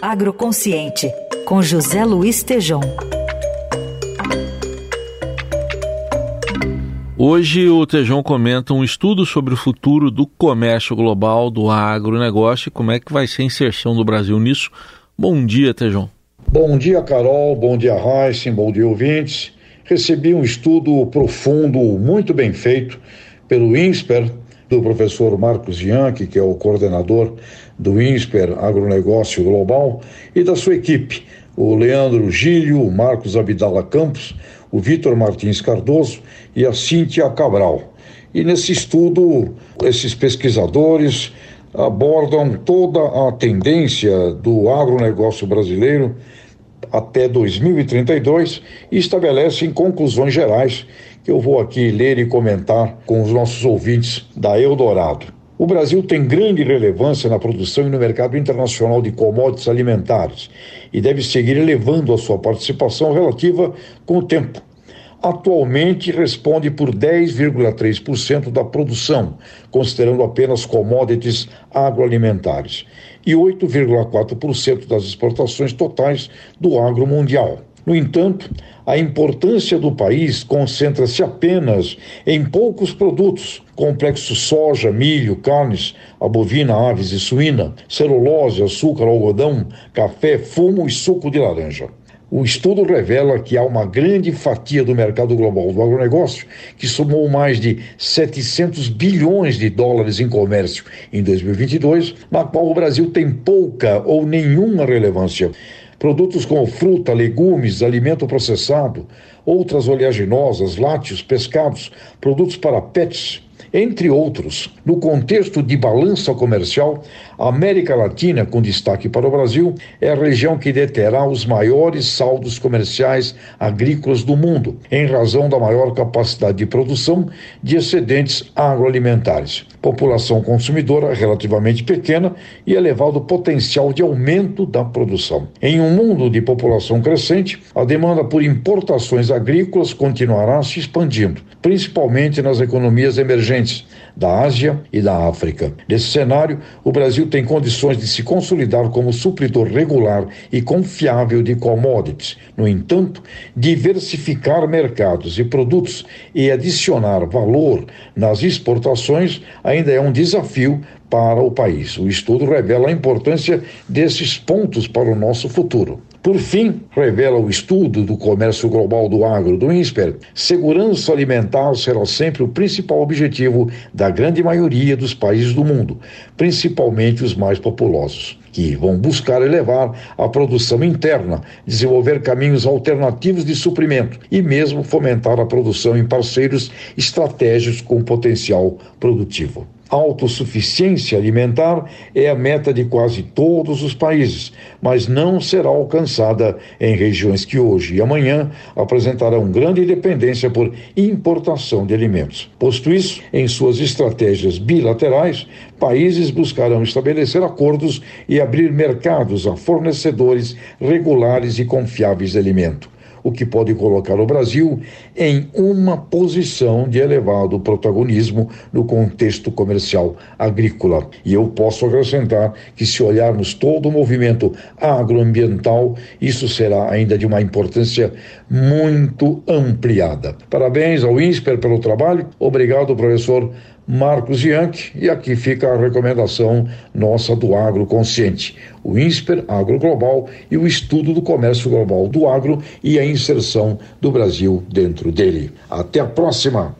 Agroconsciente, com José Luiz Tejom. Hoje o Tejão comenta um estudo sobre o futuro do comércio global, do agronegócio e como é que vai ser a inserção do Brasil nisso. Bom dia, Tejão. Bom dia, Carol. Bom dia, Heisen. Bom dia, ouvintes. Recebi um estudo profundo, muito bem feito, pelo INSPER, do professor Marcos Bianchi, que é o coordenador do INSPER Agronegócio Global, e da sua equipe, o Leandro Gílio, o Marcos Abdala Campos, o Vitor Martins Cardoso e a Cíntia Cabral. E nesse estudo, esses pesquisadores abordam toda a tendência do agronegócio brasileiro até 2032 e estabelecem conclusões gerais que eu vou aqui ler e comentar com os nossos ouvintes da Eldorado. O Brasil tem grande relevância na produção e no mercado internacional de commodities alimentares e deve seguir elevando a sua participação relativa com o tempo. Atualmente responde por 10,3% da produção, considerando apenas commodities agroalimentares, e 8,4% das exportações totais do agro mundial. No entanto, a importância do país concentra-se apenas em poucos produtos, complexo soja, milho, carnes, a bovina, aves e suína, celulose, açúcar, algodão, café, fumo e suco de laranja. O estudo revela que há uma grande fatia do mercado global do agronegócio que somou mais de 700 bilhões de dólares em comércio em 2022, na qual o Brasil tem pouca ou nenhuma relevância. Produtos como fruta, legumes, alimento processado, outras oleaginosas, lácteos, pescados, produtos para pets, entre outros. No contexto de balança comercial, a América Latina, com destaque para o Brasil, é a região que deterá os maiores saldos comerciais agrícolas do mundo, em razão da maior capacidade de produção de excedentes agroalimentares. População consumidora relativamente pequena e elevado potencial de aumento da produção. Em um mundo de população crescente, a demanda por importações agrícolas continuará se expandindo, principalmente nas economias emergentes da Ásia e da África. Nesse cenário, o Brasil tem condições de se consolidar como supridor regular e confiável de commodities. No entanto, diversificar mercados e produtos e adicionar valor nas exportações ainda é um desafio para o país. O estudo revela a importância desses pontos para o nosso futuro. Por fim, revela o estudo do comércio global do agro do INSPER, segurança alimentar será sempre o principal objetivo da grande maioria dos países do mundo, principalmente os mais populosos, que vão buscar elevar a produção interna, desenvolver caminhos alternativos de suprimento e mesmo fomentar a produção em parceiros estratégicos com potencial produtivo autossuficiência alimentar é a meta de quase todos os países, mas não será alcançada em regiões que hoje e amanhã apresentarão grande dependência por importação de alimentos. Posto isso, em suas estratégias bilaterais, países buscarão estabelecer acordos e abrir mercados a fornecedores regulares e confiáveis de alimento o que pode colocar o Brasil em uma posição de elevado protagonismo no contexto comercial agrícola. E eu posso acrescentar que, se olharmos todo o movimento agroambiental, isso será ainda de uma importância muito ampliada. Parabéns ao INSPER pelo trabalho. Obrigado, professor Marcos Bianchi, e aqui fica a recomendação nossa do Agro Consciente, o INSPER Agro Global e o estudo do comércio global do agro e a inserção do Brasil dentro dele. Até a próxima!